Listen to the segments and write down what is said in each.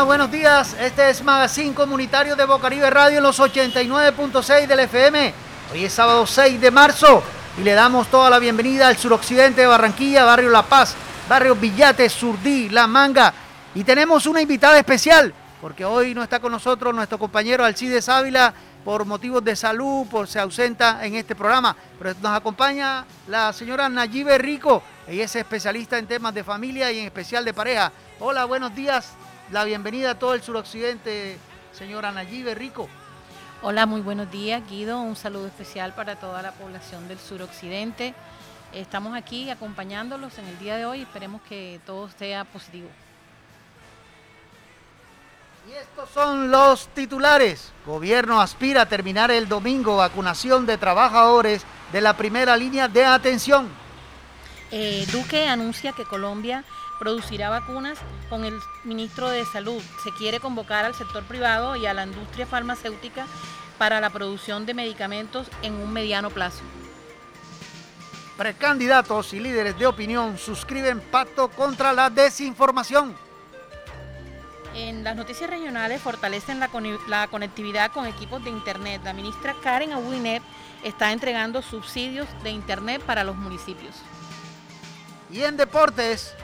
Buenos días. Este es Magazine Comunitario de Bocaribe Radio en los 89.6 del FM. Hoy es sábado 6 de marzo y le damos toda la bienvenida al suroccidente de Barranquilla, barrio La Paz, barrio Villate, Surdí, La Manga. Y tenemos una invitada especial, porque hoy no está con nosotros nuestro compañero Alcides Ávila por motivos de salud, por se ausenta en este programa. Pero nos acompaña la señora Nayibe Rico. Ella es especialista en temas de familia y en especial de pareja. Hola, buenos días la bienvenida a todo el suroccidente, señora Nayibe Rico. Hola, muy buenos días, Guido. Un saludo especial para toda la población del suroccidente. Estamos aquí acompañándolos en el día de hoy. Esperemos que todo sea positivo. Y estos son los titulares. Gobierno aspira a terminar el domingo vacunación de trabajadores de la primera línea de atención. Eh, Duque anuncia que Colombia producirá vacunas con el ministro de Salud. Se quiere convocar al sector privado y a la industria farmacéutica para la producción de medicamentos en un mediano plazo. Precandidatos y líderes de opinión suscriben pacto contra la desinformación. En las noticias regionales fortalecen la, conectividad con equipos de Internet. La ministra Karen Abuinet está entregando subsidios de Internet para los municipios. Y en deportes,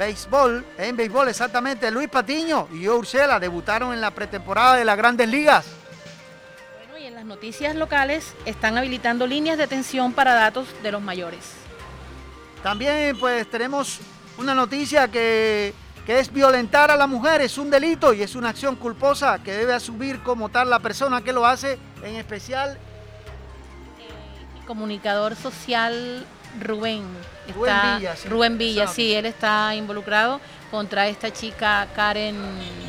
béisbol, en béisbol exactamente, Luis Patiño y Ursela debutaron en la pretemporada de las grandes ligas. Bueno, y en las noticias locales están habilitando líneas de atención para datos de los mayores. También pues tenemos una noticia que, que es violentar a la mujer, es un delito y es una acción culposa que debe asumir como tal la persona que lo hace, en especial... el comunicador social Rubén. Rubén Villa, sí. él está involucrado contra esta chica Karen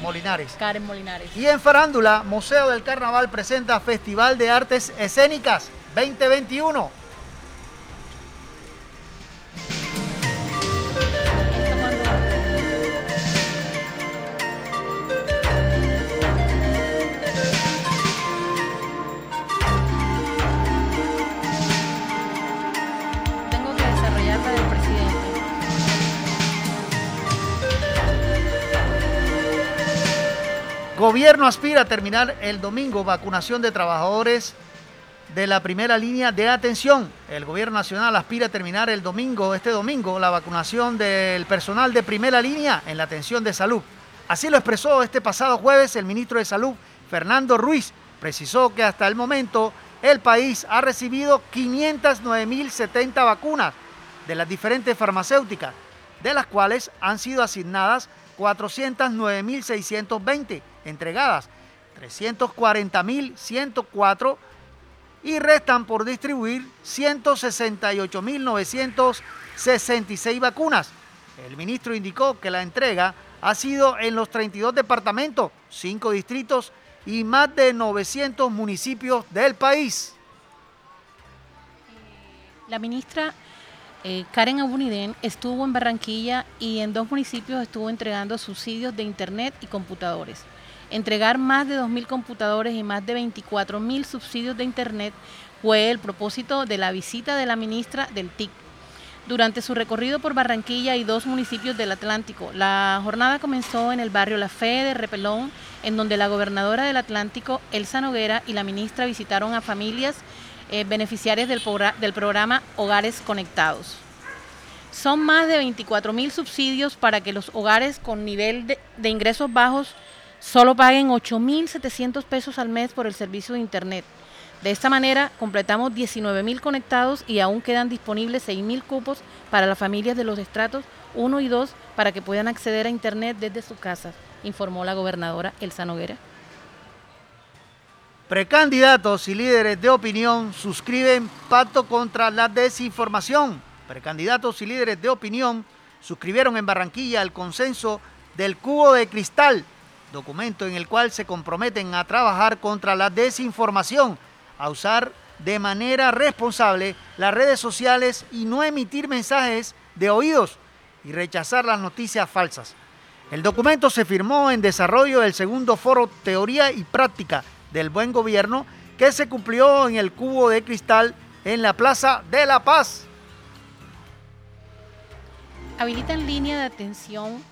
Molinares. Karen Molinares. Y en Farándula, Museo del Carnaval presenta Festival de Artes Escénicas 2021 Gobierno aspira a terminar el domingo vacunación de trabajadores de la primera línea de atención. El gobierno nacional aspira a terminar el domingo, este domingo, la vacunación del personal de primera línea en la atención de salud. Así lo expresó este pasado jueves el ministro de Salud, Fernando Ruiz. Precisó que hasta el momento el país ha recibido 509.070 vacunas de las diferentes farmacéuticas, de las cuales han sido asignadas 409.620 entregadas, 340.104 y restan por distribuir 168.966 vacunas. El ministro indicó que la entrega ha sido en los 32 departamentos, 5 distritos y más de 900 municipios del país. La ministra eh, Karen Abuniden estuvo en Barranquilla y en dos municipios estuvo entregando subsidios de Internet y computadores. Entregar más de 2.000 computadores y más de 24.000 subsidios de Internet fue el propósito de la visita de la ministra del TIC. Durante su recorrido por Barranquilla y dos municipios del Atlántico, la jornada comenzó en el barrio La Fe de Repelón, en donde la gobernadora del Atlántico, Elsa Noguera, y la ministra visitaron a familias eh, beneficiarias del, programa Hogares Conectados. Son más de 24 mil subsidios para que los hogares con nivel de, de ingresos bajos solo paguen 8.700 pesos al mes por el servicio de Internet. De esta manera, completamos 19.000 conectados y aún quedan disponibles 6.000 cupos para las familias de los estratos 1 y 2 para que puedan acceder a Internet desde sus casas, informó la gobernadora Elsa Noguera. Precandidatos y líderes de opinión suscriben pacto contra la desinformación. Precandidatos y líderes de opinión suscribieron en Barranquilla el consenso del cubo de cristal, documento en el cual se comprometen a trabajar contra la desinformación, a usar de manera responsable las redes sociales y no emitir mensajes de oídos y rechazar las noticias falsas. El documento se firmó en desarrollo del segundo foro Teoría y Práctica del buen gobierno que se cumplió en el cubo de cristal en la Plaza de la Paz. Habilitan línea de atención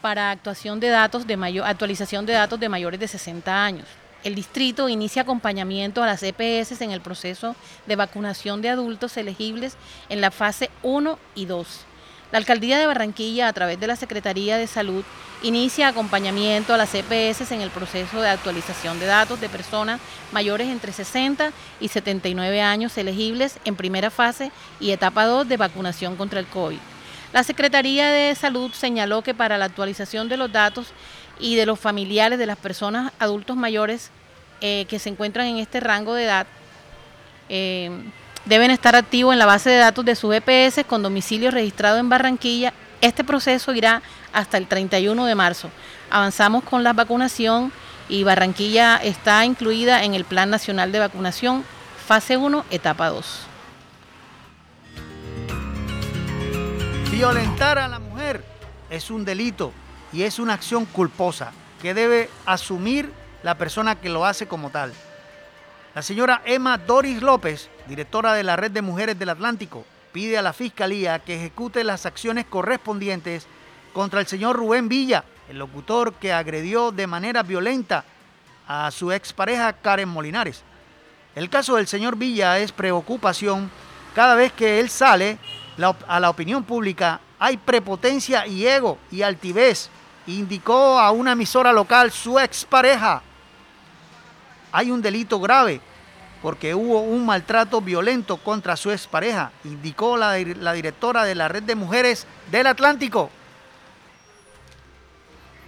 para actuación de datos de mayor, actualización de datos de mayores de 60 años. El distrito inicia acompañamiento a las EPS en el proceso de vacunación de adultos elegibles en la fase 1 y 2. La Alcaldía de Barranquilla, a través de la Secretaría de Salud, inicia acompañamiento a las EPS en el proceso de actualización de datos de personas mayores entre 60 y 79 años elegibles en primera fase y etapa 2 de vacunación contra el COVID. La Secretaría de Salud señaló que para la actualización de los datos y de los familiares de las personas adultos mayores eh, que se encuentran en este rango de edad, eh, deben estar activos en la base de datos de sus EPS con domicilio registrado en Barranquilla. Este proceso irá hasta el 31 de marzo. Avanzamos con la vacunación y Barranquilla está incluida en el Plan Nacional de Vacunación, fase 1, etapa 2. Violentar a la mujer es un delito y es una acción culposa que debe asumir la persona que lo hace como tal. La señora Emma Doris López, directora de la Red de Mujeres del Atlántico, pide a la Fiscalía que ejecute las acciones correspondientes contra el señor Rubén Villa, el locutor que agredió de manera violenta a su expareja Karen Molinares. El caso del señor Villa es preocupación. Cada vez que él sale a la opinión pública hay prepotencia y ego y altivez, indicó a una emisora local su expareja hay un delito grave porque hubo un maltrato violento contra su expareja, indicó la, directora de la Red de Mujeres del Atlántico.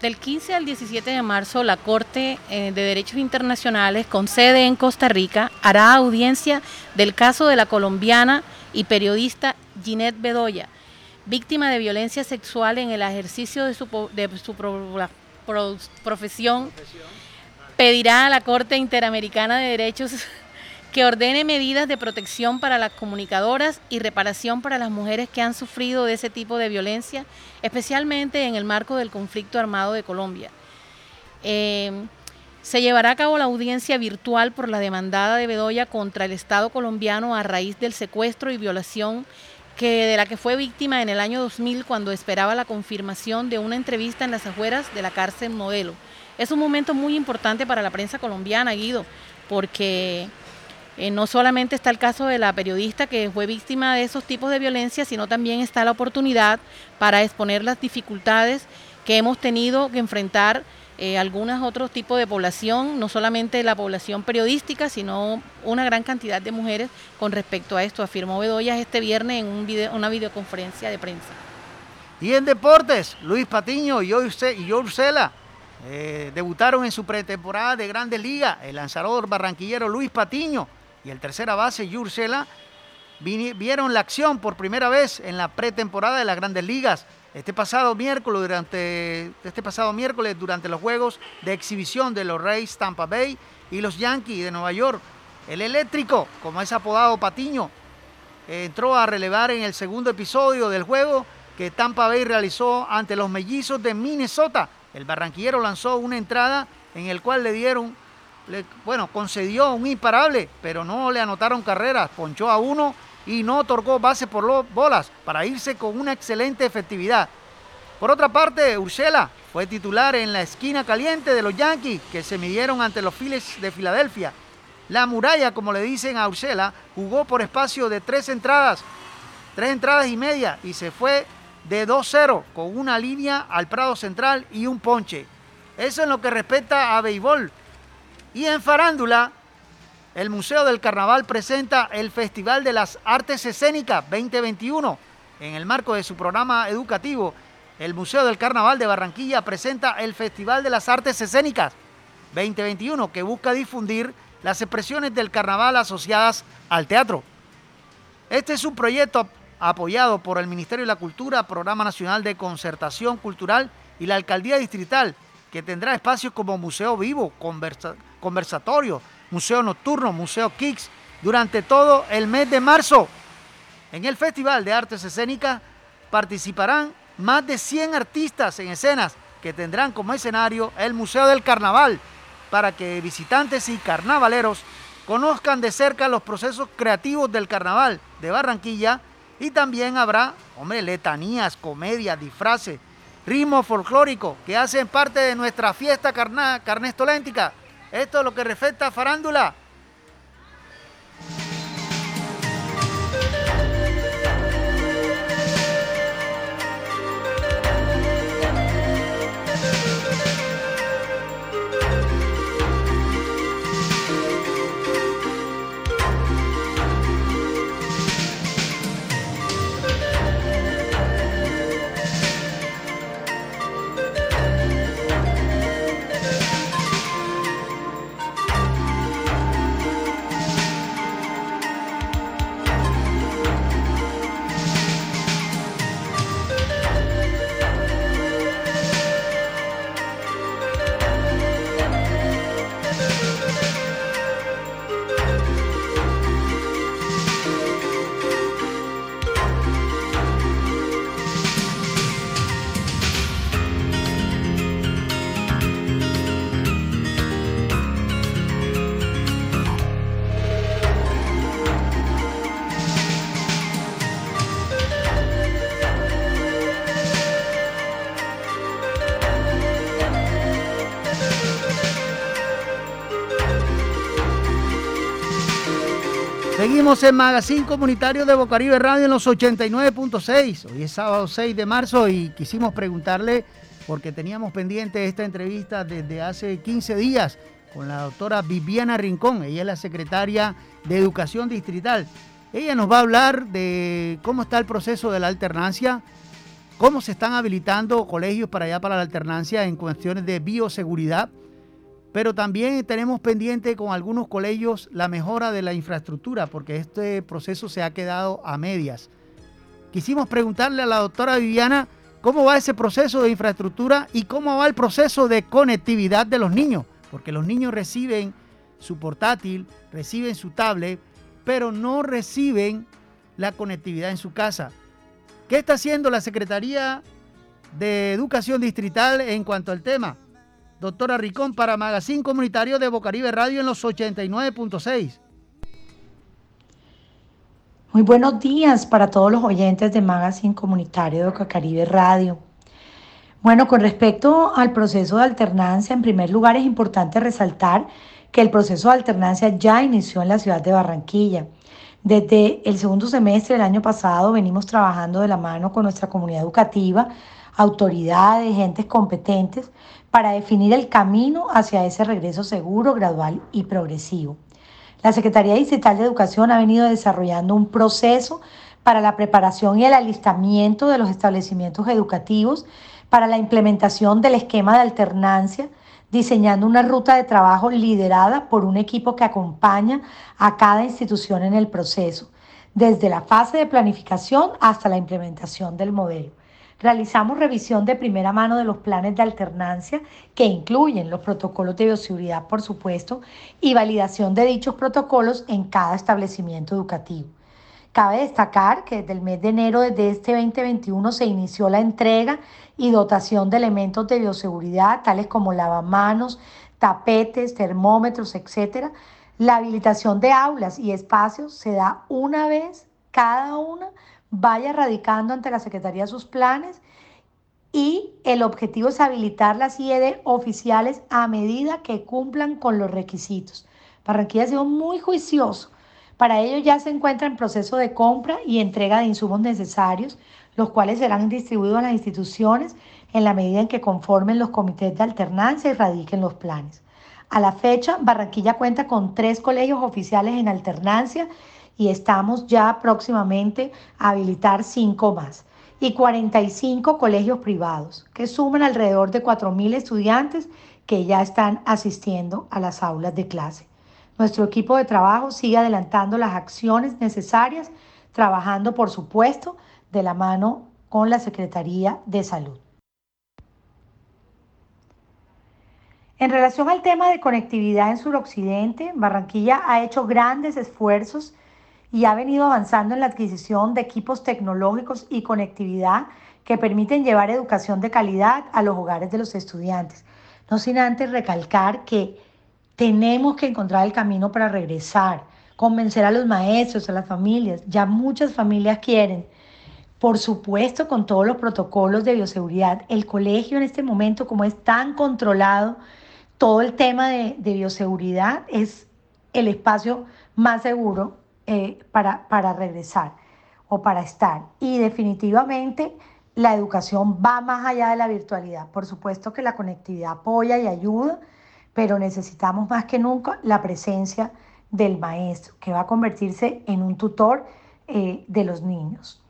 Del 15 al 17 de marzo, la Corte eh, de Derechos Internacionales, con sede en Costa Rica, hará audiencia del caso de la colombiana y periodista Ginette Bedoya, víctima de violencia sexual en el ejercicio de su, profesión pedirá a la Corte Interamericana de Derechos que ordene medidas de protección para las comunicadoras y reparación para las mujeres que han sufrido de ese tipo de violencia, especialmente en el marco del conflicto armado de Colombia. Eh, se llevará a cabo la audiencia virtual por la demandada de Bedoya contra el Estado colombiano a raíz del secuestro y violación que de la que fue víctima en el año 2000 cuando esperaba la confirmación de una entrevista en las afueras de la cárcel modelo. Es un momento muy importante para la prensa colombiana, Guido, porque eh, no solamente está el caso de la periodista que fue víctima de esos tipos de violencia, sino también está la oportunidad para exponer las dificultades que hemos tenido que enfrentar eh, algunos otros tipos de población, no solamente la población periodística, sino una gran cantidad de mujeres con respecto a esto, afirmó Bedoya este viernes en un una videoconferencia de prensa. Y en deportes, Luis Patiño y Ursela eh, debutaron en su pretemporada de Grandes Ligas el lanzador barranquillero Luis Patiño y el tercera base Yursela vieron la acción por primera vez en la pretemporada de las Grandes Ligas este pasado miércoles durante este los juegos de exhibición de los Rays Tampa Bay y los Yankees de Nueva York. El eléctrico, como es apodado Patiño, entró a relevar en el segundo episodio del juego que Tampa Bay realizó ante los mellizos de Minnesota el barranquillero lanzó una entrada en el cual le dieron, bueno, concedió un imparable, pero no le anotaron carreras, ponchó a uno y no otorgó base por bolas para irse con una excelente efectividad. Por otra parte, Ursela fue titular en la esquina caliente de los Yankees que se midieron ante los Phillies de Filadelfia. La muralla, como le dicen a Ursela, jugó por espacio de tres entradas, tres entradas y media y se fue de 2-0 con una línea al Prado Central y un ponche. Eso en lo que respecta a béisbol. Y en farándula, el Museo del Carnaval presenta el Festival de las Artes Escénicas 2021. En el marco de su programa educativo, el Museo del Carnaval de Barranquilla presenta el Festival de las Artes Escénicas 2021, que busca difundir las expresiones del carnaval asociadas al teatro. Este es un proyecto apoyado por el Ministerio de la Cultura, Programa Nacional de Concertación Cultural y la Alcaldía Distrital, que tendrá espacios como Museo Vivo, Conversatorio, Museo Nocturno, Museo Kicks, durante todo el mes de marzo. En el Festival de Artes Escénicas participarán más de 100 artistas en escenas que tendrán como escenario el Museo del Carnaval, para que visitantes y carnavaleros conozcan de cerca los procesos creativos del carnaval de Barranquilla y también habrá, hombre, letanías, comedias, disfraces ritmos folclóricos que hacen parte de nuestra fiesta carnestoléntica. Esto es lo que respecta a farándula. Seguimos en Magazine Comunitario de Bocaribe Radio en los 89.6. Hoy es sábado 6 de marzo y quisimos preguntarle, porque teníamos pendiente esta entrevista desde hace 15 días con la doctora Viviana Rincón. Ella es la secretaria de Educación Distrital. Ella nos va a hablar de cómo está el proceso de la alternancia, cómo se están habilitando colegios para allá para la alternancia en cuestiones de bioseguridad pero también tenemos pendiente con algunos colegios la mejora de la infraestructura, porque este proceso se ha quedado a medias. Quisimos preguntarle a la doctora Viviana cómo va ese proceso de infraestructura y cómo va el proceso de conectividad de los niños, porque los niños reciben su portátil, reciben su tablet, pero no reciben la conectividad en su casa. ¿Qué está haciendo la Secretaría de Educación Distrital en cuanto al tema? Doctora Ricón para Magazine Comunitario de Bocaribe Radio en los 89.6. Muy buenos días para todos los oyentes de Magazine Comunitario de Bocaribe Radio. Bueno, con respecto al proceso de alternancia, en primer lugar es importante resaltar que el proceso de alternancia ya inició en la ciudad de Barranquilla. Desde el segundo semestre del año pasado venimos trabajando de la mano con nuestra comunidad educativa, autoridades, gentes competentes para definir el camino hacia ese regreso seguro, gradual y progresivo. La Secretaría Distrital de Educación ha venido desarrollando un proceso para la preparación y el alistamiento de los establecimientos educativos para la implementación del esquema de alternancia, diseñando una ruta de trabajo liderada por un equipo que acompaña a cada institución en el proceso, desde la fase de planificación hasta la implementación del modelo. Realizamos revisión de primera mano de los planes de alternancia que incluyen los protocolos de bioseguridad, por supuesto, y validación de dichos protocolos en cada establecimiento educativo. Cabe destacar que desde el mes de enero de este 2021 se inició la entrega y dotación de elementos de bioseguridad, tales como lavamanos, tapetes, termómetros, etc. La habilitación de aulas y espacios se da una vez cada una vaya radicando ante la Secretaría sus planes y el objetivo es habilitar las IED oficiales a medida que cumplan con los requisitos. Barranquilla ha sido muy juicioso. Para ello ya se encuentra en proceso de compra y entrega de insumos necesarios, los cuales serán distribuidos a las instituciones en la medida en que conformen los comités de alternancia y radiquen los planes. A la fecha, Barranquilla cuenta con tres colegios oficiales en alternancia y estamos ya próximamente a habilitar cinco más y 45 colegios privados que suman alrededor de 4.000 estudiantes que ya están asistiendo a las aulas de clase. Nuestro equipo de trabajo sigue adelantando las acciones necesarias, trabajando, por supuesto, de la mano con la Secretaría de Salud. En relación al tema de conectividad en suroccidente, Barranquilla ha hecho grandes esfuerzos y ha venido avanzando en la adquisición de equipos tecnológicos y conectividad que permiten llevar educación de calidad a los hogares de los estudiantes. No sin antes recalcar que tenemos que encontrar el camino para regresar, convencer a los maestros, a las familias. Ya muchas familias quieren por supuesto con todos los protocolos de bioseguridad. El colegio en este momento, como es tan controlado, todo el tema de, bioseguridad es el espacio más seguro eh, para, para regresar o para estar. Y definitivamente la educación va más allá de la virtualidad. Por supuesto que la conectividad apoya y ayuda, pero necesitamos más que nunca la presencia del maestro, que va a convertirse en un tutor eh, de los niños.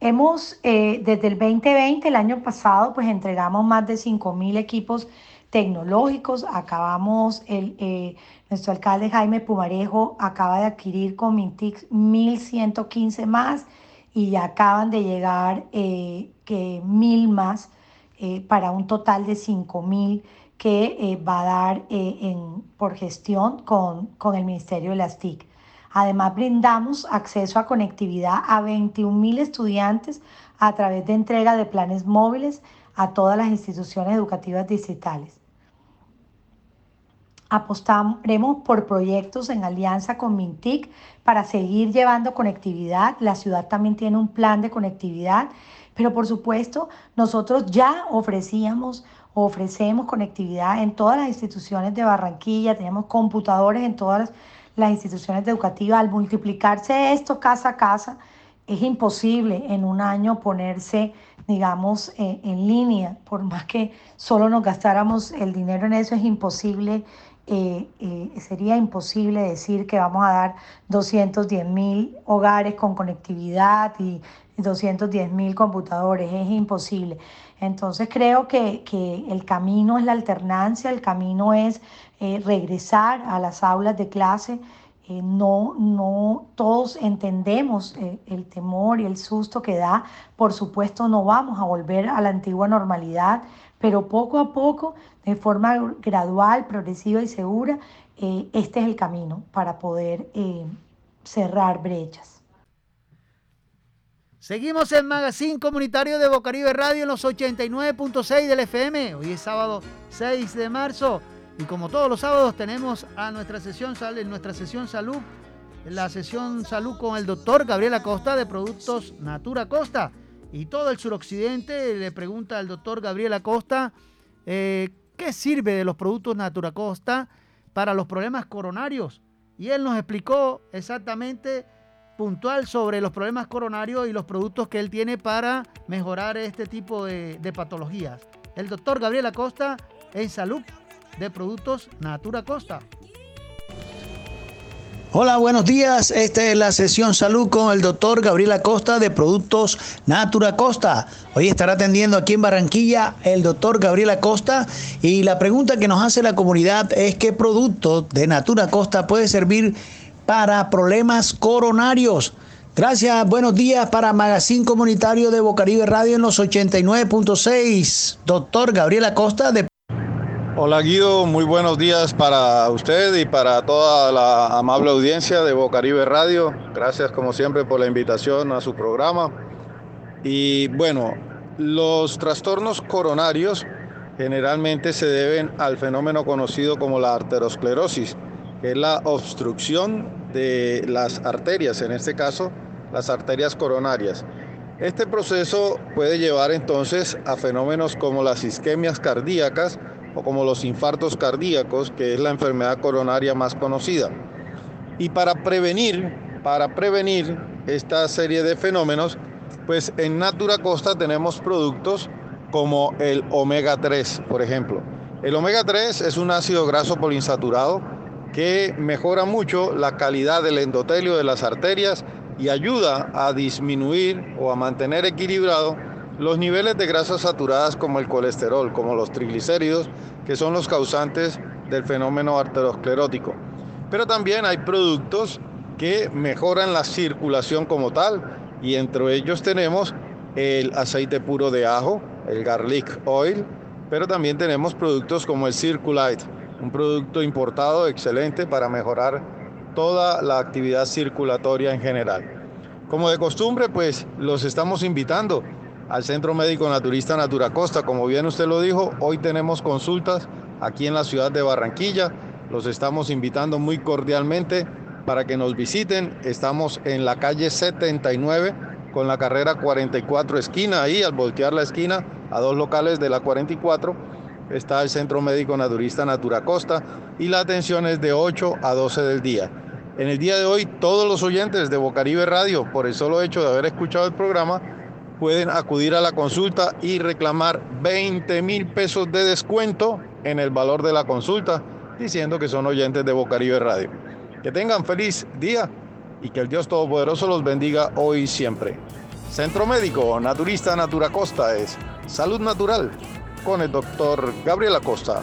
Hemos, eh, desde el 2020, el año pasado, pues entregamos más de 5.000 equipos tecnológicos. Acabamos, el, eh, nuestro alcalde Jaime Pumarejo acaba de adquirir con Mintix 1.115 más y ya acaban de llegar eh, que mil más eh, para un total de 5.000 que eh, va a dar en, por gestión con, con, el Ministerio de las TIC. Además, brindamos acceso a conectividad a 21.000 estudiantes a través de entrega de planes móviles a todas las instituciones educativas digitales. Apostaremos por proyectos en alianza con Mintic para seguir llevando conectividad. La ciudad también tiene un plan de conectividad, pero por supuesto nosotros ya ofrecíamos ofrecemos conectividad en todas las instituciones de Barranquilla, tenemos computadores en todas las instituciones educativas. Al multiplicarse esto casa a casa, es imposible en un año ponerse, digamos, eh, en línea. Por más que solo nos gastáramos el dinero en eso, es imposible eh, eh, sería imposible decir que vamos a dar 210 mil hogares con conectividad y 210 mil computadores, es imposible. Entonces creo que, el camino es la alternancia, el camino es eh, regresar a las aulas de clase. no, no todos entendemos el temor y el susto que da. Por supuesto, no vamos a volver a la antigua normalidad, pero poco a poco, de forma gradual, progresiva y segura, eh, este es el camino para poder eh, cerrar brechas. Seguimos en Magazine Comunitario de Bocaribe Radio en los 89.6 del FM. Hoy es sábado 6 de marzo y como todos los sábados tenemos a nuestra sesión, nuestra sesión salud, la sesión salud con el doctor Gabriel Acosta de Productos Natura Costa y todo el suroccidente le pregunta al doctor Gabriel Acosta eh, qué sirve de los productos Natura Costa para los problemas coronarios. Y él nos explicó exactamente puntual sobre los problemas coronarios y los productos que él tiene para mejorar este tipo de, de patologías. El doctor Gabriel Acosta en salud de productos Natura Costa. Hola, buenos días. Esta es la sesión salud con el doctor Gabriel Acosta de Productos Natura Costa. Hoy estará atendiendo aquí en Barranquilla el doctor Gabriel Acosta y la pregunta que nos hace la comunidad es qué producto de Natura Costa puede servir para problemas coronarios. Gracias, buenos días para Magazine Comunitario de Bocaribe Radio en los 89.6. Doctor Gabriel Acosta de Hola Guido, muy buenos días para usted y para toda la amable audiencia de Bocaribe Radio. Gracias como siempre por la invitación a su programa. Y bueno, los trastornos coronarios generalmente se deben al fenómeno conocido como la arteriosclerosis, que es la obstrucción de las arterias, en este caso las arterias coronarias. Este proceso puede llevar entonces a fenómenos como las isquemias cardíacas, o como los infartos cardíacos, que es la enfermedad coronaria más conocida. Y para prevenir, para prevenir esta serie de fenómenos, pues en Natura Costa tenemos productos como el omega 3, por ejemplo. El omega 3 es un ácido graso poliinsaturado que mejora mucho la calidad del endotelio de las arterias y ayuda a disminuir o a mantener equilibrado los niveles de grasas saturadas como el colesterol, como los triglicéridos, que son los causantes del fenómeno arteriosclerótico. Pero también hay productos que mejoran la circulación como tal y entre ellos tenemos el aceite puro de ajo, el garlic oil, pero también tenemos productos como el Circulite, un producto importado excelente para mejorar toda la actividad circulatoria en general. Como de costumbre, pues los estamos invitando al Centro Médico Naturista Natura Costa. Como bien usted lo dijo, hoy tenemos consultas aquí en la ciudad de Barranquilla. Los estamos invitando muy cordialmente para que nos visiten. Estamos en la calle 79 con la carrera 44 esquina, ahí al voltear la esquina a dos locales de la 44 está el Centro Médico Naturista Natura Costa y la atención es de 8 a 12 del día. En el día de hoy todos los oyentes de Bocaribe Radio, por el solo hecho de haber escuchado el programa, pueden acudir a la consulta y reclamar 20 mil pesos de descuento en el valor de la consulta, diciendo que son oyentes de Bocaribe Radio. Que tengan feliz día y que el Dios Todopoderoso los bendiga hoy y siempre. Centro Médico Naturista Natura Costa es Salud Natural con el doctor Gabriel Acosta.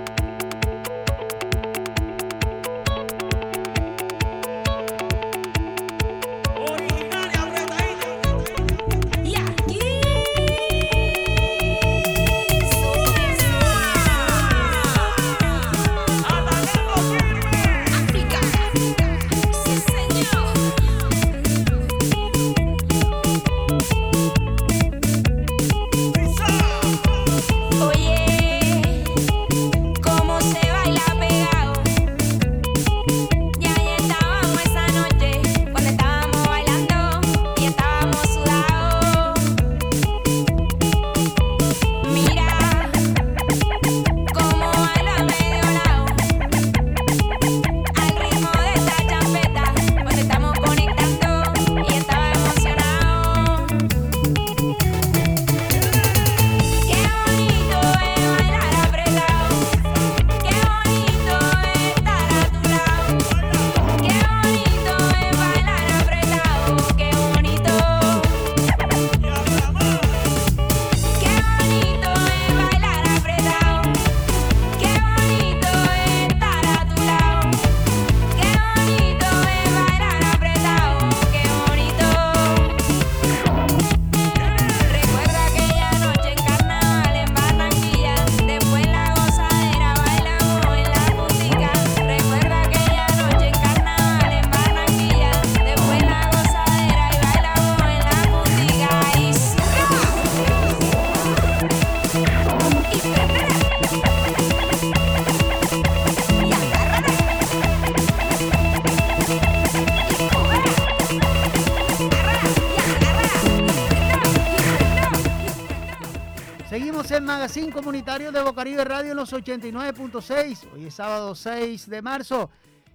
De Bocaribe Radio en los 89.6. Hoy es sábado 6 de marzo.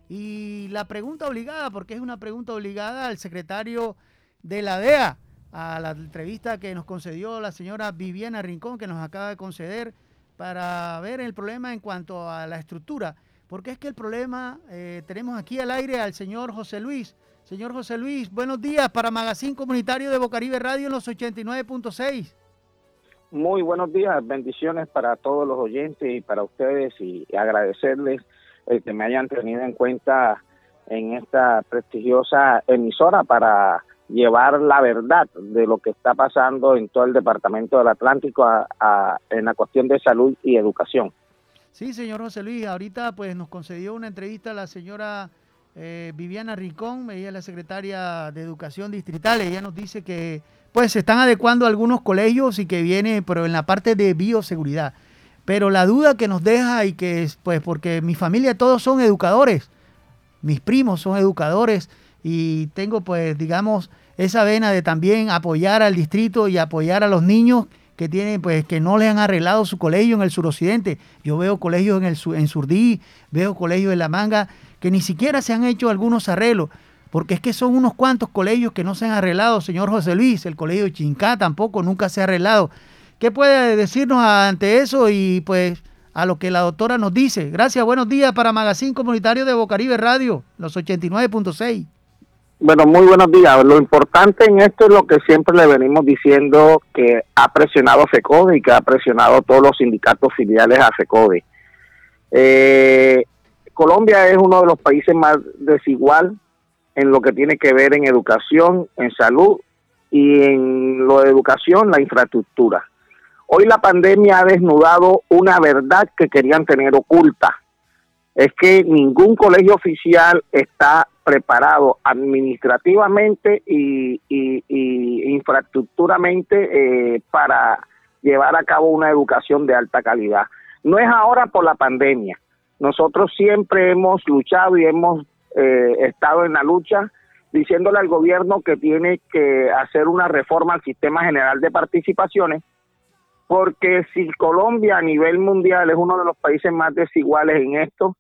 Y la pregunta obligada, porque es una pregunta obligada al secretario de la DEA, a la entrevista que nos concedió la señora Viviana Rincón, que nos acaba de conceder, para ver el problema en cuanto a la estructura. Porque es que el problema, eh, tenemos aquí al aire al señor José Luis. Señor José Luis, buenos días para Magazine Comunitario de Bocaribe Radio en los 89.6. Muy buenos días, bendiciones para todos los oyentes y para ustedes y agradecerles el que me hayan tenido en cuenta en esta prestigiosa emisora para llevar la verdad de lo que está pasando en todo el departamento del Atlántico en la cuestión de salud y educación. Sí, señor José Luis, ahorita pues nos concedió una entrevista la señora eh, Viviana Ricón, ella es la secretaria de Educación Distrital, ella nos dice que pues se están adecuando algunos colegios y que viene, pero en la parte de bioseguridad. Pero la duda que nos deja y que es, pues, porque mi familia todos son educadores, mis primos son educadores y tengo, pues, digamos, esa vena de también apoyar al distrito y apoyar a los niños que tienen, pues, que no le han arreglado su colegio en el suroccidente. Yo veo colegios en el en Surdí, veo colegios en La Manga, que ni siquiera se han hecho algunos arreglos, porque es que son unos cuantos colegios que no se han arreglado, señor José Luis, el colegio de Chincá tampoco nunca se ha arreglado. ¿Qué puede decirnos ante eso y pues a lo que la doctora nos dice? Gracias, buenos días para Magazine Comunitario de Bocaribe Radio, los 89.6. Bueno, muy buenos días. Lo importante en esto es lo que siempre le venimos diciendo que ha presionado FECODE y que ha presionado todos los sindicatos filiales a FECODE. Eh, Colombia es uno de los países más desigual en lo que tiene que ver en educación, en salud y en lo de educación, la infraestructura. Hoy la pandemia ha desnudado una verdad que querían tener oculta. Es que ningún colegio oficial está preparado administrativamente y, infraestructuramente eh, para llevar a cabo una educación de alta calidad. No es ahora por la pandemia. Nosotros siempre hemos luchado y hemos eh, estado en la lucha diciéndole al gobierno que tiene que hacer una reforma al sistema general de participaciones porque si Colombia a nivel mundial es uno de los países más desiguales en esto,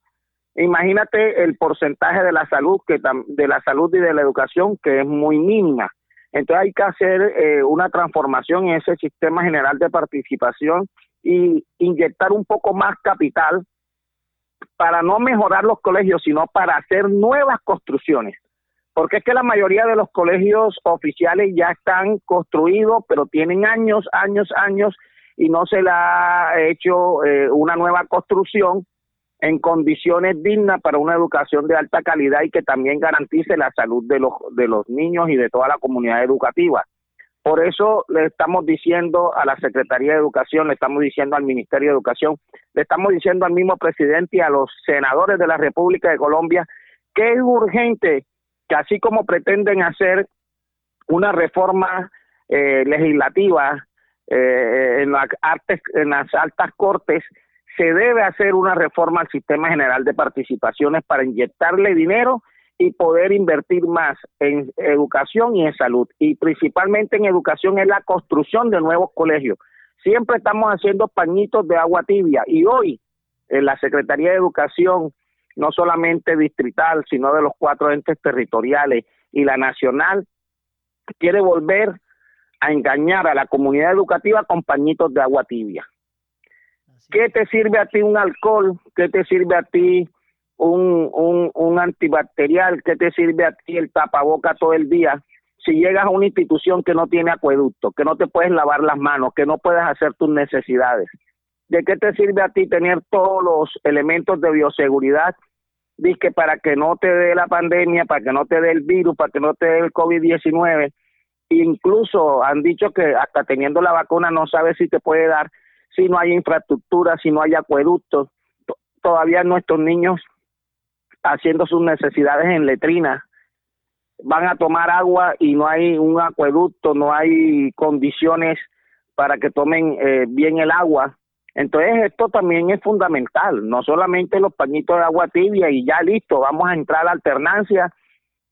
imagínate el porcentaje de la salud que de la salud y de la educación que es muy mínima. Entonces hay que hacer eh, una transformación en ese sistema general de participación y inyectar un poco más capital para no mejorar los colegios, sino para hacer nuevas construcciones. Porque es que la mayoría de los colegios oficiales ya están construidos, pero tienen años, años, años y no se le ha hecho eh, una nueva construcción en condiciones dignas para una educación de alta calidad y que también garantice la salud de los, de los niños y de toda la comunidad educativa. Por eso le estamos diciendo a la Secretaría de Educación, le estamos diciendo al Ministerio de Educación, le estamos diciendo al mismo presidente y a los senadores de la República de Colombia que es urgente que así como pretenden hacer una reforma eh, legislativa eh, en, artes, en las altas cortes, se debe hacer una reforma al sistema general de participaciones para inyectarle dinero y poder invertir más en educación y en salud. Y principalmente en educación es la construcción de nuevos colegios. Siempre estamos haciendo pañitos de agua tibia y hoy en la Secretaría de Educación, no solamente distrital, sino de los cuatro entes territoriales y la nacional, quiere volver a engañar a la comunidad educativa con pañitos de agua tibia. ¿Qué te sirve a ti un alcohol? ¿Qué te sirve a ti un, un, un antibacterial? ¿Qué te sirve a ti el tapaboca todo el día? Si llegas a una institución que no tiene acueducto, que no te puedes lavar las manos, que no puedes hacer tus necesidades, ¿de qué te sirve a ti tener todos los elementos de bioseguridad? Dice para que no te dé la pandemia, para que no te dé el virus, para que no te dé el COVID-19, Incluso han dicho que hasta teniendo la vacuna no sabe si te puede dar si no hay infraestructura, si no hay acueductos. Todavía nuestros niños haciendo sus necesidades en letrina van a tomar agua y no hay un acueducto, no hay condiciones para que tomen eh, bien el agua. Entonces esto también es fundamental, no solamente los pañitos de agua tibia y ya listo, vamos a entrar a la alternancia,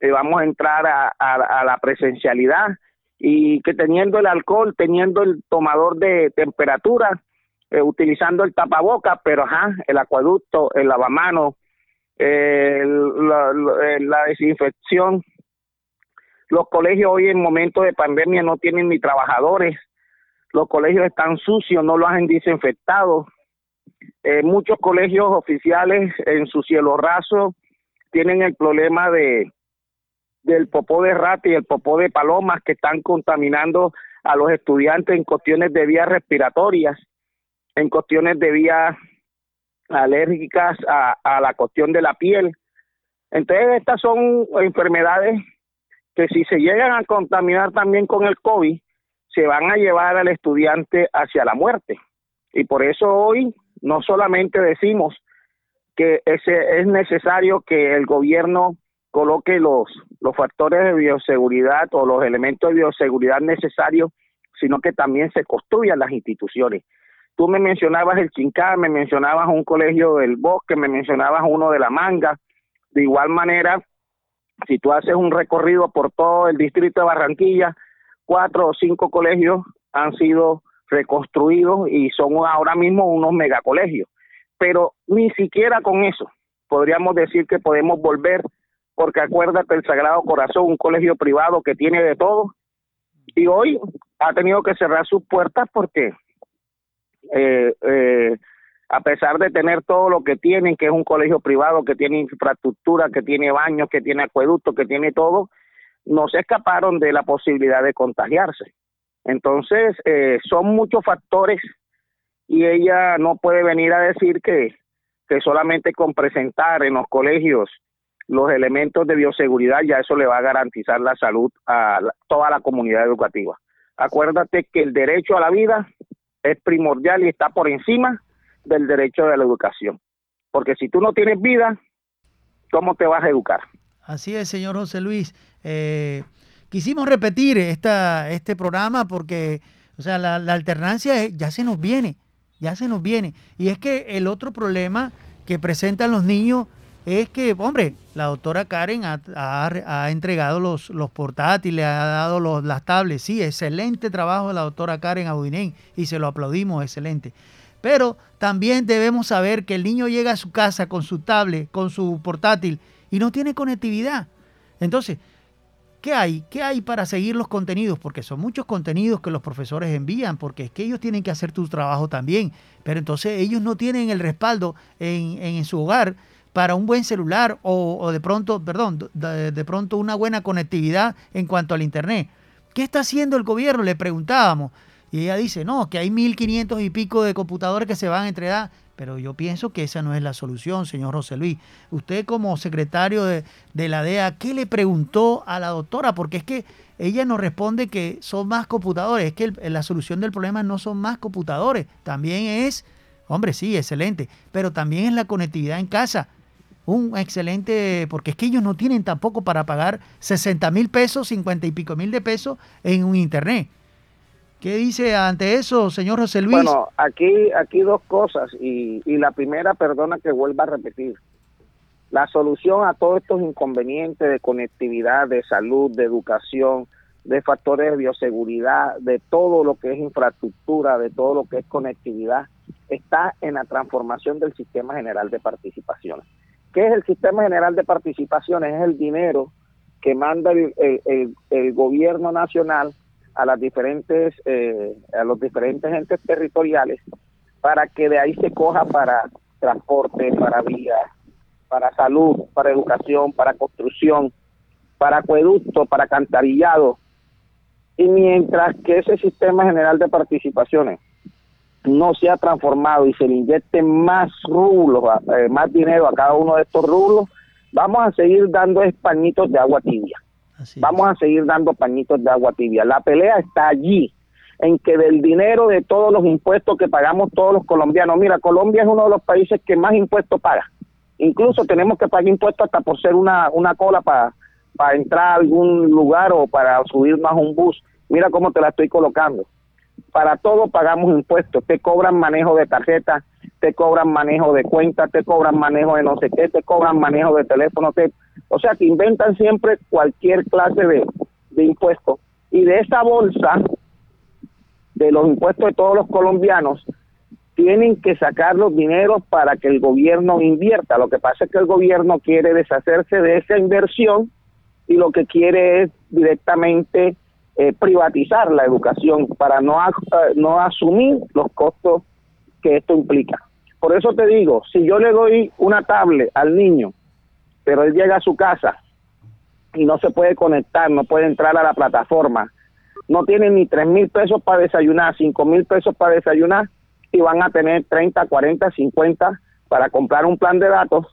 eh, vamos a entrar a, a la presencialidad, y que teniendo el alcohol, teniendo el tomador de temperatura, eh, utilizando el tapaboca, pero ajá, el acueducto, el lavamano, la, la, desinfección. Los colegios hoy en momento de pandemia no tienen ni trabajadores, los colegios están sucios, no los han desinfectado. Eh, muchos colegios oficiales en su cielo raso tienen el problema de del popó de rata y el popó de palomas que están contaminando a los estudiantes en cuestiones de vías respiratorias, en cuestiones de vías alérgicas a, a la cuestión de la piel. Entonces, estas son enfermedades que si se llegan a contaminar también con el COVID, se van a llevar al estudiante hacia la muerte. Y por eso hoy no solamente decimos que ese, es necesario que el gobierno coloque los, los factores de bioseguridad o los elementos de bioseguridad necesarios, sino que también se construyan las instituciones. Tú me mencionabas el Chincá, me mencionabas un colegio del Bosque, me mencionabas uno de La Manga. De igual manera, si tú haces un recorrido por todo el distrito de Barranquilla, cuatro o cinco colegios han sido reconstruidos y son ahora mismo unos megacolegios. Pero ni siquiera con eso podríamos decir que podemos volver, porque acuérdate el Sagrado Corazón, un colegio privado que tiene de todo, y hoy ha tenido que cerrar sus puertas porque eh, eh, a pesar de tener todo lo que tienen, que es un colegio privado, que tiene infraestructura, que tiene baños, que tiene acueducto, que tiene todo, no se escaparon de la posibilidad de contagiarse. Entonces, eh, son muchos factores y ella no puede venir a decir que, que solamente con presentar en los colegios los elementos de bioseguridad ya eso le va a garantizar la salud a toda la comunidad educativa. Acuérdate que el derecho a la vida es primordial y está por encima del derecho de la educación. Porque si tú no tienes vida, ¿cómo te vas a educar? Así es, señor José Luis. Eh, quisimos repetir esta, este programa porque, o sea, la, alternancia ya se nos viene, ya se nos viene. Y es que el otro problema que presentan los niños es que, hombre, la doctora Karen ha, entregado los, los, portátiles, ha dado los, las tablets. Sí, excelente trabajo de la doctora Karen Audinén y se lo aplaudimos, excelente. Pero también debemos saber que el niño llega a su casa con su tablet, con su portátil y no tiene conectividad. Entonces, ¿Qué hay? ¿Qué hay para seguir los contenidos? Porque son muchos contenidos que los profesores envían, porque es que ellos tienen que hacer tu trabajo también. Pero entonces ellos no tienen el respaldo en, su hogar para un buen celular o, de pronto, perdón, de, pronto una buena conectividad en cuanto al Internet. ¿Qué está haciendo el gobierno? Le preguntábamos. Y ella dice, no, que hay 1.500 y pico de computadores que se van a entregar. Pero yo pienso que esa no es la solución, señor José Luis. Usted como secretario de, la DEA, ¿qué le preguntó a la doctora? Porque es que ella nos responde que son más computadores. Es que la solución del problema no son más computadores. También es, hombre, sí, excelente. Pero también es la conectividad en casa. Un excelente, porque es que ellos no tienen tampoco para pagar 60 mil pesos, 50 y pico mil de pesos en un internet. ¿Qué dice ante eso, señor José Luis? Bueno, aquí, aquí dos cosas y, y la primera, perdona que vuelva a repetir. La solución a todos estos inconvenientes de conectividad, de salud, de educación, de factores de bioseguridad, de todo lo que es infraestructura, de todo lo que es conectividad, está en la transformación del sistema general de participaciones. ¿Qué es el sistema general de participaciones? Es el dinero que manda el, el, gobierno nacional a las diferentes eh, a los diferentes entes territoriales para que de ahí se coja para transporte, para vías, para salud, para educación, para construcción, para acueducto, para cantarillado. Y mientras que ese sistema general de participaciones no se ha transformado y se le inyecte más rublos, eh, más dinero a cada uno de estos rublos, vamos a seguir dando españitos de agua tibia. Vamos a seguir dando pañitos de agua tibia. La pelea está allí, en que del dinero de todos los impuestos que pagamos todos los colombianos, mira, Colombia es uno de los países que más impuestos paga. Incluso tenemos que pagar impuestos hasta por ser una, una cola para para entrar a algún lugar o para subir más un bus. Mira cómo te la estoy colocando. Para todo pagamos impuestos. Te cobran manejo de tarjeta, te cobran manejo de cuenta, te cobran manejo de no sé qué, te cobran manejo de teléfono, te, o sea que inventan siempre cualquier clase de, de impuesto y y de esa bolsa de los impuestos de todos los colombianos tienen que sacar los dineros para que el gobierno invierta. Lo que pasa es que el gobierno quiere deshacerse de esa inversión y lo que quiere es directamente eh, privatizar la educación para no, eh, no asumir los costos que esto implica. Por eso te digo, si yo le doy una tablet al niño, pero él llega a su casa y no se puede conectar, no puede entrar a la plataforma, no tiene ni tres mil pesos para desayunar, cinco mil pesos para desayunar y van a tener 30, 40, 50 para comprar un plan de datos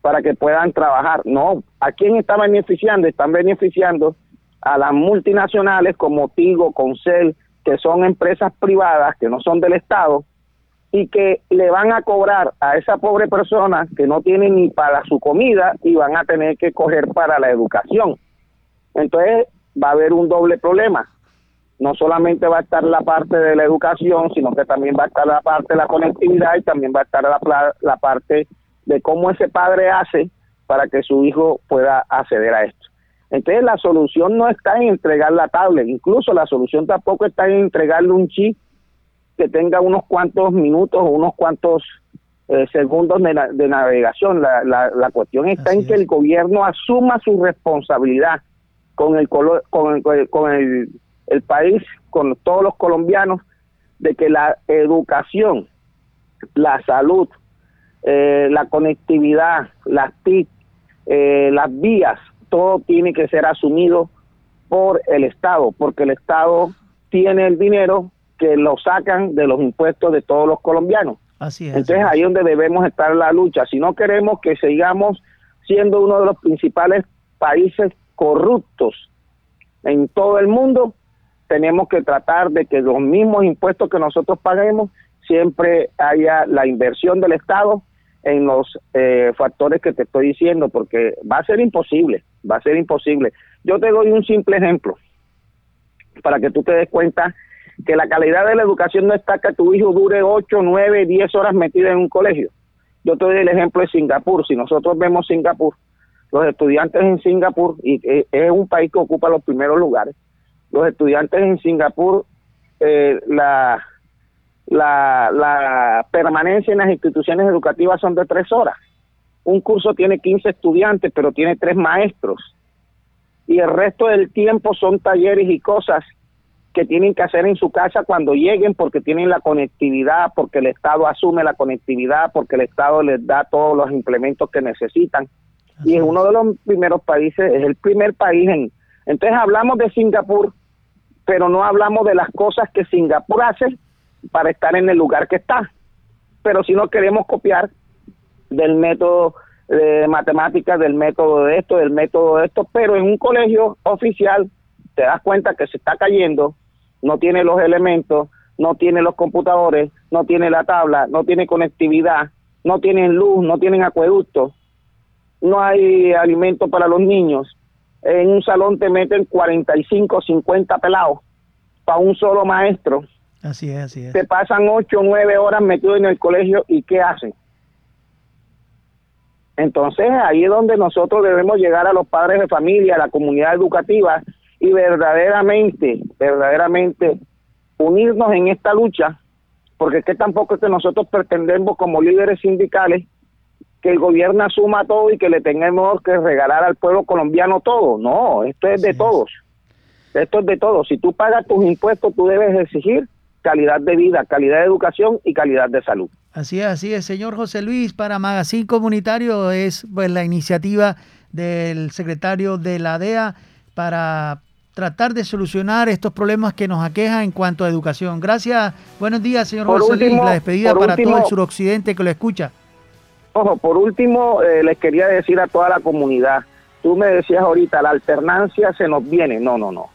para que puedan trabajar. No, ¿a quién está beneficiando? Están beneficiando a las multinacionales como Tigo, Concel, que son empresas privadas, que no son del Estado, y que le van a cobrar a esa pobre persona que no tiene ni para su comida y van a tener que coger para la educación. Entonces va a haber un doble problema. No solamente va a estar la parte de la educación, sino que también va a estar la parte de la conectividad y también va a estar la, la parte de cómo ese padre hace para que su hijo pueda acceder a esto. Entonces la solución no está en entregar la tablet, incluso la solución tampoco está en entregarle un chip que tenga unos cuantos minutos o unos cuantos eh, segundos de, navegación. La, la, cuestión está en que el gobierno asuma su responsabilidad con el con, con el, el país, con todos los colombianos, de que la educación, la salud, eh, la conectividad, las TIC, eh, las vías, todo tiene que ser asumido por el Estado, porque el Estado tiene el dinero que lo sacan de los impuestos de todos los colombianos. Así es. Entonces ahí es donde debemos estar en la lucha. Si no queremos que sigamos siendo uno de los principales países corruptos en todo el mundo, tenemos que tratar de que los mismos impuestos que nosotros paguemos siempre haya la inversión del Estado en los eh, factores que te estoy diciendo, porque va a ser imposible, va a ser imposible. Yo te doy un simple ejemplo para que tú te des cuenta que la calidad de la educación no está que tu hijo dure 8, 9, 10 horas metido en un colegio. Yo te doy el ejemplo de Singapur. Si nosotros vemos Singapur, los estudiantes en Singapur, y es un país que ocupa los primeros lugares, los estudiantes en Singapur, eh, la, la, la permanencia en las instituciones educativas son de tres horas. Un curso tiene 15 estudiantes, pero tiene tres maestros. Y el resto del tiempo son talleres y cosas que tienen que hacer en su casa cuando lleguen porque tienen la conectividad, porque el Estado asume la conectividad, porque el Estado les da todos los implementos que necesitan. y es uno de los primeros países, es el primer país en... Entonces hablamos de Singapur, pero no hablamos de las cosas que Singapur hace para estar en el lugar que está. Pero si no queremos copiar del método de matemáticas, del método de esto, del método de esto, pero en un colegio oficial te das cuenta que se está cayendo, no tiene los elementos, no tiene los computadores, no tiene la tabla, no tiene conectividad, no tienen luz, no tienen acueducto, no hay alimento para los niños. En un salón te meten 45, 50 pelados para un solo maestro. Así es, así es. Te pasan 8 o 9 horas metidos en el colegio y ¿qué hacen? Entonces ahí es donde nosotros debemos llegar a los padres de familia, a la comunidad educativa y verdaderamente, verdaderamente unirnos en esta lucha, porque es que tampoco es que nosotros pretendemos como líderes sindicales que el gobierno asuma todo y que le tengamos que regalar al pueblo colombiano todo. No, esto es de todos. Esto es de todos. Si tú pagas tus impuestos, tú debes exigir calidad de vida, calidad de educación y calidad de salud. Así es, así es. Señor José Luis, para Magazine Comunitario es pues, la iniciativa del secretario de la DEA para tratar de solucionar estos problemas que nos aquejan en cuanto a educación. Gracias, buenos días, señor José Luis. La despedida para todo el suroccidente que lo escucha. Ojo, por último, eh, les quería decir a toda la comunidad, tú me decías ahorita, la alternancia se nos viene. No, no, no.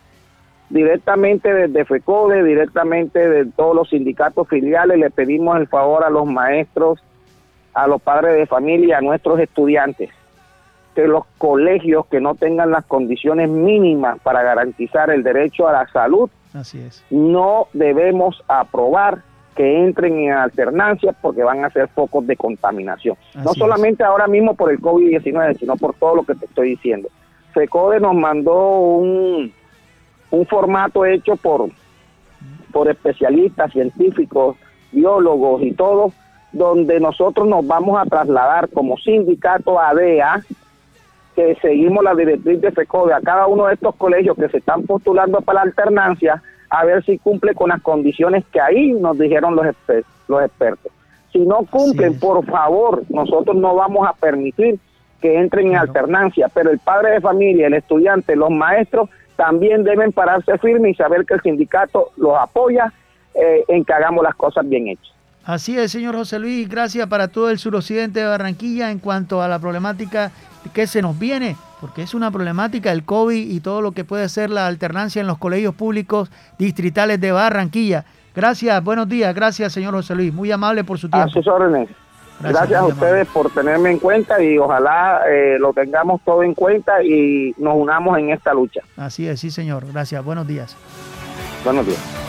Directamente desde FECODE, directamente de todos los sindicatos filiales, le pedimos el favor a los maestros, a los padres de familia, a nuestros estudiantes que los colegios que no tengan las condiciones mínimas para garantizar el derecho a la salud, Así es. no debemos aprobar que entren en alternancia porque van a ser focos de contaminación. no solamente ahora mismo por el COVID-19, sino por todo lo que te estoy diciendo. FECODE nos mandó un, un formato hecho por, por especialistas, científicos, biólogos y todo, donde nosotros nos vamos a trasladar como sindicato ADEA, que seguimos la directriz de FECODE a cada uno de estos colegios que se están postulando para la alternancia, a ver si cumple con las condiciones que ahí nos dijeron los, los expertos. Si no cumplen, por favor, nosotros no vamos a permitir que entren en alternancia, pero el padre de familia, el estudiante, los maestros también deben pararse firmes y saber que el sindicato los apoya eh, en que hagamos las cosas bien hechas. Así es, señor José Luis, gracias para todo el suroccidente de Barranquilla en cuanto a la problemática que se nos viene, porque es una problemática el COVID y todo lo que puede ser la alternancia en los colegios públicos distritales de Barranquilla. Gracias, buenos días, gracias, señor José Luis, muy amable por su tiempo. A sus órdenes. Gracias, a ustedes por tenerme en cuenta y ojalá eh, lo tengamos todo en cuenta y nos unamos en esta lucha. Así es, sí, señor. Gracias, buenos días. Buenos días.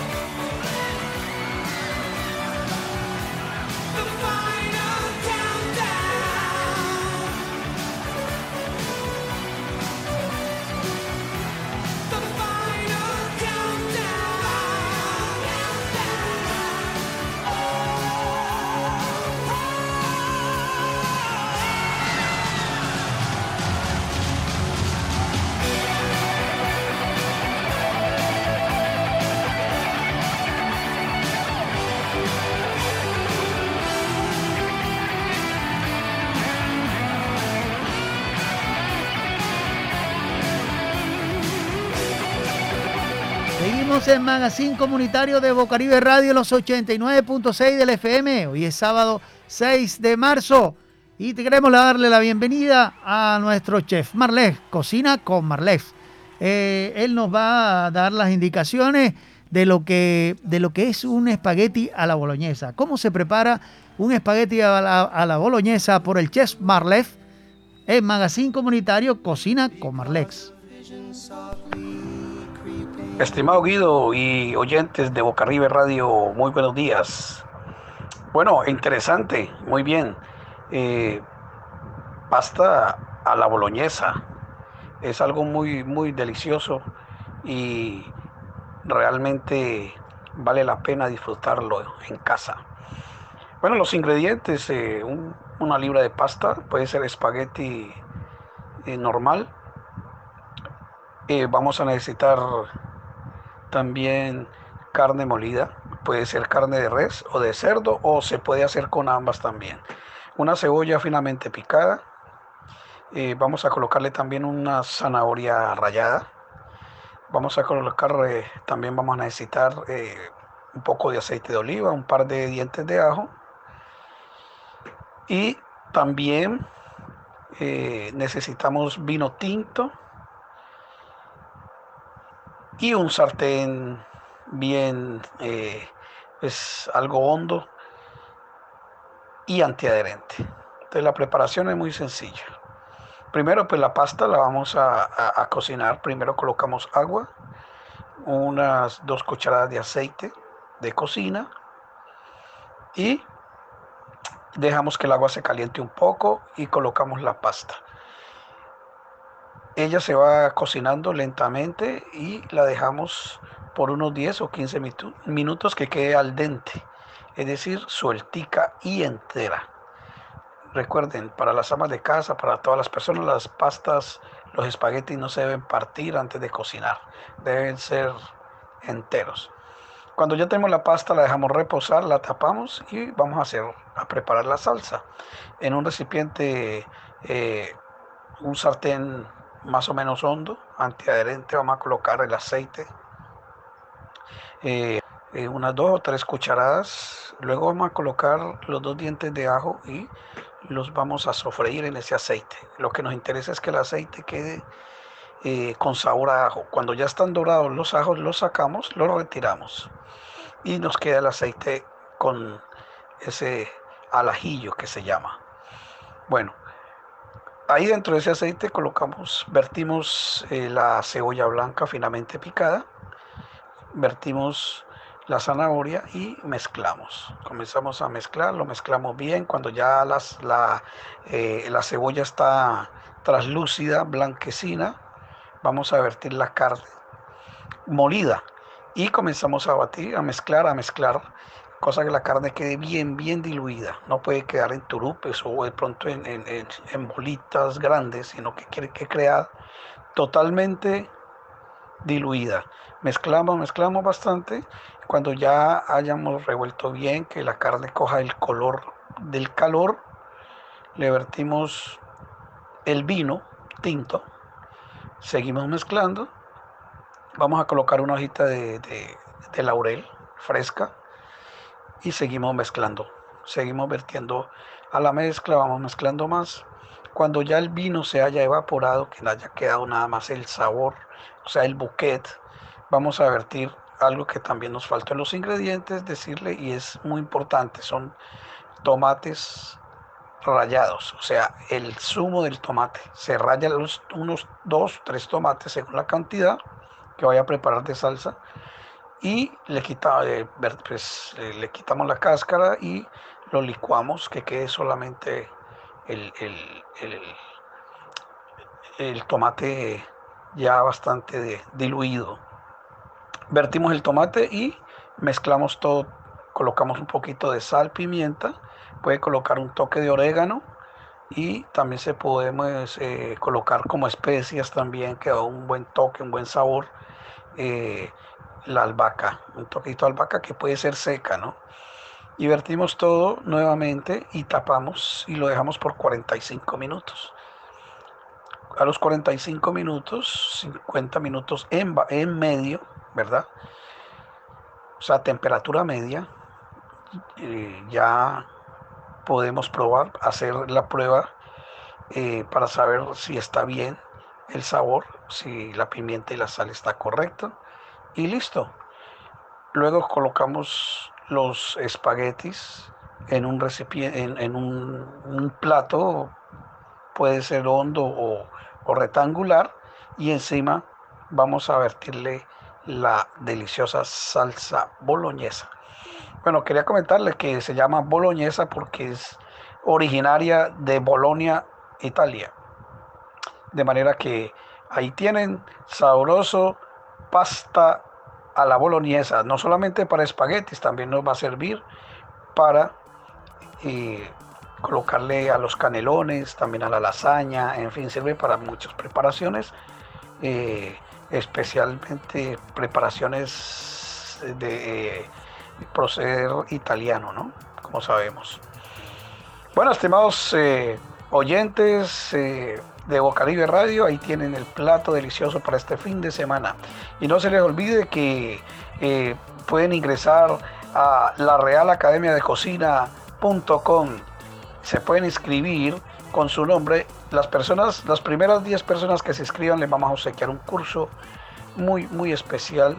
En Magazine Comunitario de Bocaribe Radio, los 89.6 del FM. Hoy es sábado 6 de marzo y queremos darle la bienvenida a nuestro chef Marlés, Cocina con Marlés. Eh, él nos va a dar las indicaciones de lo, que, de lo que es un espagueti a la boloñesa. ¿Cómo se prepara un espagueti a la, a la boloñesa por el chef Marlés en Magazine Comunitario Cocina con Marlex? Estimado Guido y oyentes de Boca River Radio, muy buenos días. Bueno, interesante, muy bien. Eh, pasta a la boloñesa es algo muy, muy delicioso y realmente vale la pena disfrutarlo en casa. Bueno, los ingredientes, eh, una libra de pasta, puede ser espagueti eh, normal. vamos a necesitar también carne molida, puede ser carne de res o de cerdo o se puede hacer con ambas también. Una cebolla finamente picada, eh, vamos a colocarle también una zanahoria rallada, vamos a colocar, eh, también vamos a necesitar eh, un poco de aceite de oliva, un par de dientes de ajo y también necesitamos vino tinto y un sartén bien, eh, pues algo hondo y antiadherente. Entonces la preparación es muy sencilla. Primero pues la pasta la vamos a, cocinar. Primero colocamos agua, unas dos cucharadas de aceite de cocina y dejamos que el agua se caliente un poco y colocamos la pasta. Ella se va cocinando lentamente y la dejamos por unos 10 o 15 minutos que quede al dente, es decir, sueltica y entera. Recuerden, para las amas de casa, para todas las personas, las pastas, los espaguetis no se deben partir antes de cocinar, deben ser enteros. Cuando ya tenemos la pasta, la dejamos reposar, la tapamos y vamos a hacer a preparar la salsa. En un recipiente, eh, un sartén más o menos hondo, antiadherente, vamos a colocar el aceite, eh, eh, unas dos o tres cucharadas, luego vamos a colocar los dos dientes de ajo y los vamos a sofreír en ese aceite. Lo que nos interesa es que el aceite quede eh, con sabor a ajo. Cuando ya están dorados los ajos, los sacamos, los retiramos y nos queda el aceite con ese alajillo que se llama. Bueno, Ahí dentro de ese aceite colocamos, vertimos eh, la cebolla blanca finamente picada, vertimos la zanahoria y mezclamos. Comenzamos a mezclar, lo mezclamos bien. Cuando ya la, eh, la cebolla está traslúcida, blanquecina, vamos a vertir la carne. molida. Y comenzamos a batir, a mezclar, a mezclar, cosa que la carne quede bien, bien diluida. No puede quedar en turupes o de pronto en, en, bolitas grandes, sino que quiere que quede totalmente diluida. Mezclamos, mezclamos bastante. Cuando ya hayamos revuelto bien, que la carne coja el color del calor, le vertimos el vino tinto, seguimos mezclando, vamos a colocar una hojita de, de, laurel fresca y seguimos mezclando, seguimos vertiendo a la mezcla, vamos mezclando más. Cuando ya el vino se haya evaporado, que no haya quedado nada más el sabor, o sea, el bouquet, vamos a vertir algo que también nos falta en los ingredientes, decirle, y es muy importante, son tomates rayados, o sea, el zumo del tomate. Se raya los, unos dos, tres tomates según la cantidad que vaya a preparar de salsa y le, eh, pues, le quitamos la cáscara y lo licuamos, que quede solamente el, el, tomate ya bastante diluido. Vertimos el tomate y mezclamos todo, colocamos un poquito de sal, pimienta puede colocar un toque de orégano y también se podemos eh, colocar como especias también que da un buen toque, un buen sabor. Eh, la albahaca, un toquito de albahaca que puede ser seca, ¿no? Y vertimos todo nuevamente y tapamos y lo dejamos por 45 minutos. A los 45 minutos, 50 minutos en, en medio, ¿verdad? O sea, temperatura media, eh, ya podemos probar, hacer la prueba eh, para saber si está bien el sabor, si la pimienta y la sal está correcta y listo. Luego colocamos los espaguetis en un recipiente, en, un, plato, puede ser hondo o, o rectangular, y encima vamos a vertirle la deliciosa salsa boloñesa. Bueno, quería comentarles que se llama boloñesa porque es originaria de Bolonia, Italia. De manera que ahí tienen sabroso pasta a la boloñesa, no solamente para espaguetis, también nos va a servir para eh, colocarle a los canelones, también a la lasaña, en fin, sirve para muchas preparaciones, eh, especialmente preparaciones de proceder italiano, ¿no? Como sabemos. Bueno, estimados eh, oyentes eh, de Bocaribe Radio, ahí tienen el plato delicioso para este fin de semana. Y no se les olvide que eh, pueden ingresar a la Real Academia de Cocina.com. Se pueden inscribir con su nombre. Las personas, las primeras 10 personas que se inscriban les vamos a obsequiar un curso muy, muy especial.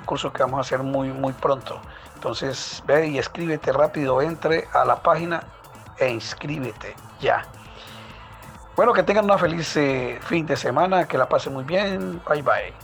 Un curso que vamos a hacer muy, muy pronto. Entonces ve y escríbete rápido, entre a la página e inscríbete ya. Bueno, que tengan una feliz eh, fin de semana, que la pasen muy bien. Bye bye.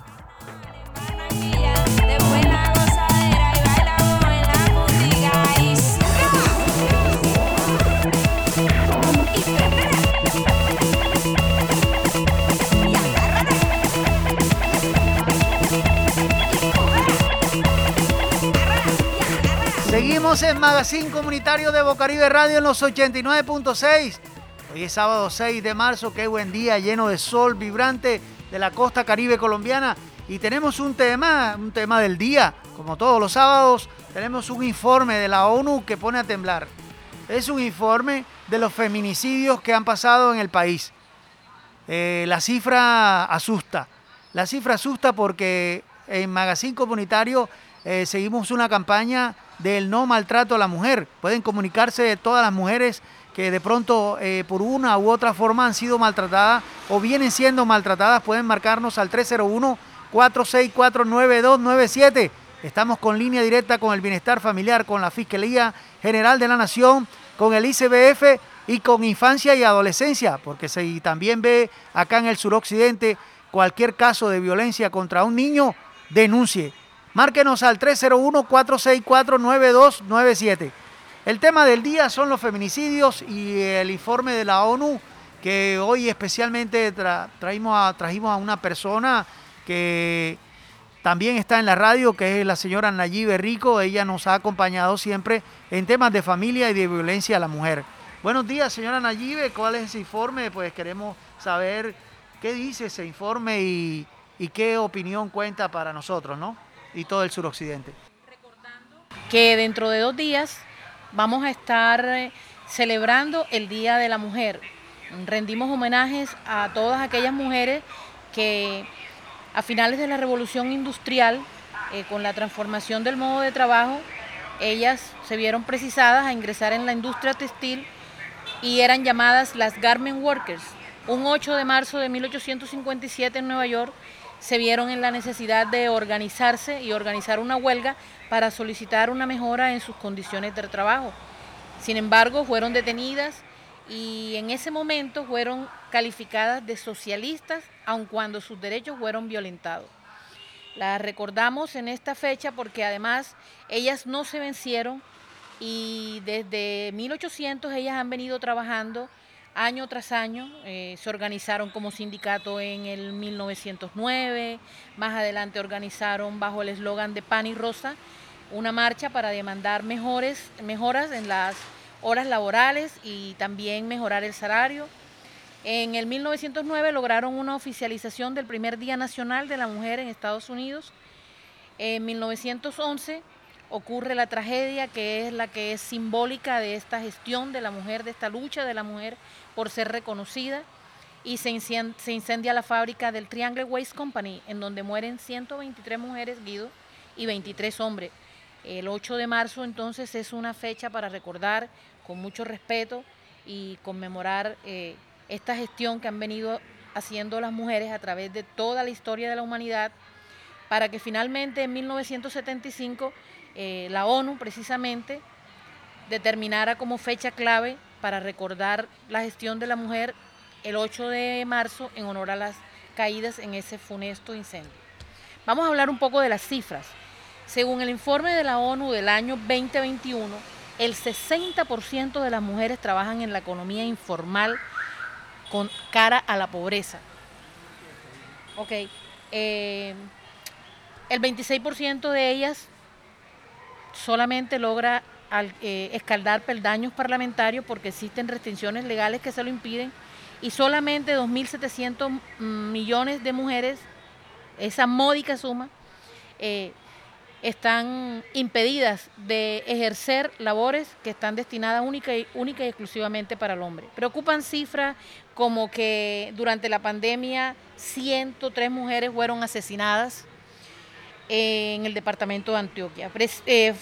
Seguimos en Magazine Comunitario de Bocaribe Radio en los 89.6. Hoy es sábado 6 de marzo, qué buen día, lleno de sol vibrante de la costa caribe colombiana. Y tenemos un tema, un tema del día. Como todos los sábados, tenemos un informe de la ONU que pone a temblar. Es un informe de los feminicidios que han pasado en el país. Eh, la cifra asusta. La cifra asusta porque en Magazine Comunitario eh, seguimos una campaña del no maltrato a la mujer. Pueden comunicarse todas las mujeres que de pronto eh, por una u otra forma han sido maltratadas o vienen siendo maltratadas, pueden marcarnos al 301-464-9297. Estamos con línea directa con el bienestar familiar, con la Fiscalía General de la Nación, con el ICBF y con infancia y adolescencia, porque si también ve acá en el suroccidente cualquier caso de violencia contra un niño, denuncie. Márquenos al 301-464-9297. El tema del día son los feminicidios y el informe de la ONU que hoy especialmente trajimos a una persona que también está en la radio, que es la señora Nayibe Rico. Ella nos ha acompañado siempre en temas de familia y de violencia a la mujer. Buenos días, señora Nayibe. ¿Cuál es ese informe? Pues queremos saber qué dice ese informe y, qué opinión cuenta para nosotros, ¿no? Y todo el suroccidente. Que dentro de dos días vamos a estar eh, celebrando el Día de la Mujer. Rendimos homenajes a todas aquellas mujeres que a finales de la revolución industrial, eh, con la transformación del modo de trabajo, ellas se vieron precisadas a ingresar en la industria textil y eran llamadas las garment workers. Un 8 de marzo de 1857 en Nueva York se vieron en la necesidad de organizarse y organizar una huelga para solicitar una mejora en sus condiciones de trabajo. Sin embargo, fueron detenidas y en ese momento fueron calificadas de socialistas, aun cuando sus derechos fueron violentados. Las recordamos en esta fecha porque además ellas no se vencieron y desde 1800 ellas han venido trabajando año tras año, eh, se organizaron como sindicato en el 1909, más adelante organizaron bajo el eslogan de Pan y Rosa una marcha para demandar mejores, mejoras en las horas laborales y también mejorar el salario. En el 1909 lograron una oficialización del primer Día Nacional de la Mujer en Estados Unidos. En 1911 ocurre la tragedia que es la que es simbólica de esta gestión de la mujer, de esta lucha de la mujer por ser reconocida y se incendia, la fábrica del Triangle Waste Company en donde mueren 123 mujeres, Guido, y 23 hombres. El 8 de marzo entonces es una fecha para recordar con mucho respeto y conmemorar eh, esta gestión que han venido haciendo las mujeres a través de toda la historia de la humanidad para que finalmente en 1975 eh, la ONU precisamente determinara como fecha clave para recordar la gestión de la mujer el 8 de marzo en honor a las caídas en ese funesto incendio. Vamos a hablar un poco de las cifras. Según el informe de la ONU del año 2021, el 60% de las mujeres trabajan en la economía informal con cara a la pobreza. Ok. Eh, el 26% de ellas solamente logra eh, escaldar peldaños parlamentarios porque existen restricciones legales que se lo impiden y solamente 2.700 millones de mujeres, esa módica suma, eh, están impedidas de ejercer labores que están destinadas única y, única y exclusivamente para el hombre. Preocupan cifras como que durante la pandemia 103 mujeres fueron asesinadas en el departamento de Antioquia. Eh,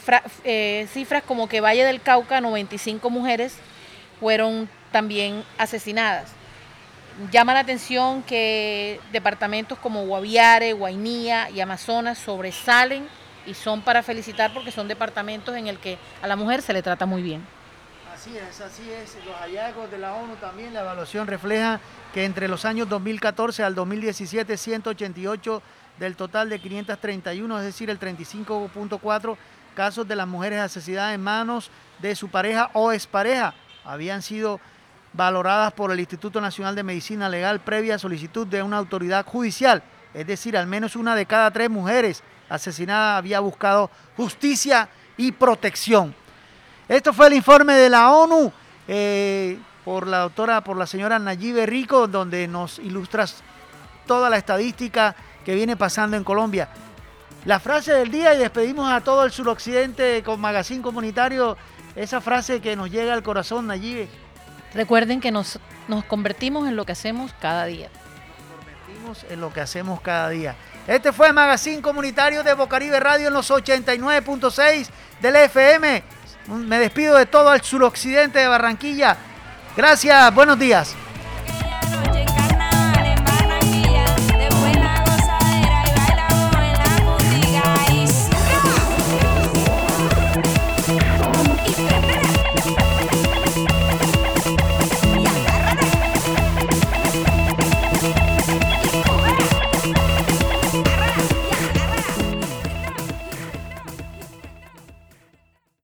eh, cifras como que Valle del Cauca, 95 mujeres fueron también asesinadas. Llama la atención que departamentos como Guaviare, Guainía y Amazonas sobresalen y son para felicitar porque son departamentos en el que a la mujer se le trata muy bien. Así es, así es. Los hallazgos de la ONU también, la evaluación refleja que entre los años 2014 al 2017, 188 del total de 531, es decir, el 35.4 casos de las mujeres asesinadas en manos de su pareja o expareja habían sido valoradas por el Instituto Nacional de Medicina Legal previa solicitud de una autoridad judicial. Es decir, al menos una de cada tres mujeres asesinadas había buscado justicia y protección. Esto fue el informe de la ONU eh, por la doctora, por la señora Nayibe Rico, donde nos ilustra toda la estadística que viene pasando en Colombia. La frase del día y despedimos a todo el suroccidente con Magazine Comunitario, esa frase que nos llega al corazón, Nayibe. Recuerden que nos, nos convertimos en lo que hacemos cada día. Nos convertimos en lo que hacemos cada día. Este fue el Magazine Comunitario de Bocaribe Radio en los 89.6 del FM. Me despido de todo el suroccidente de Barranquilla. Gracias, buenos días.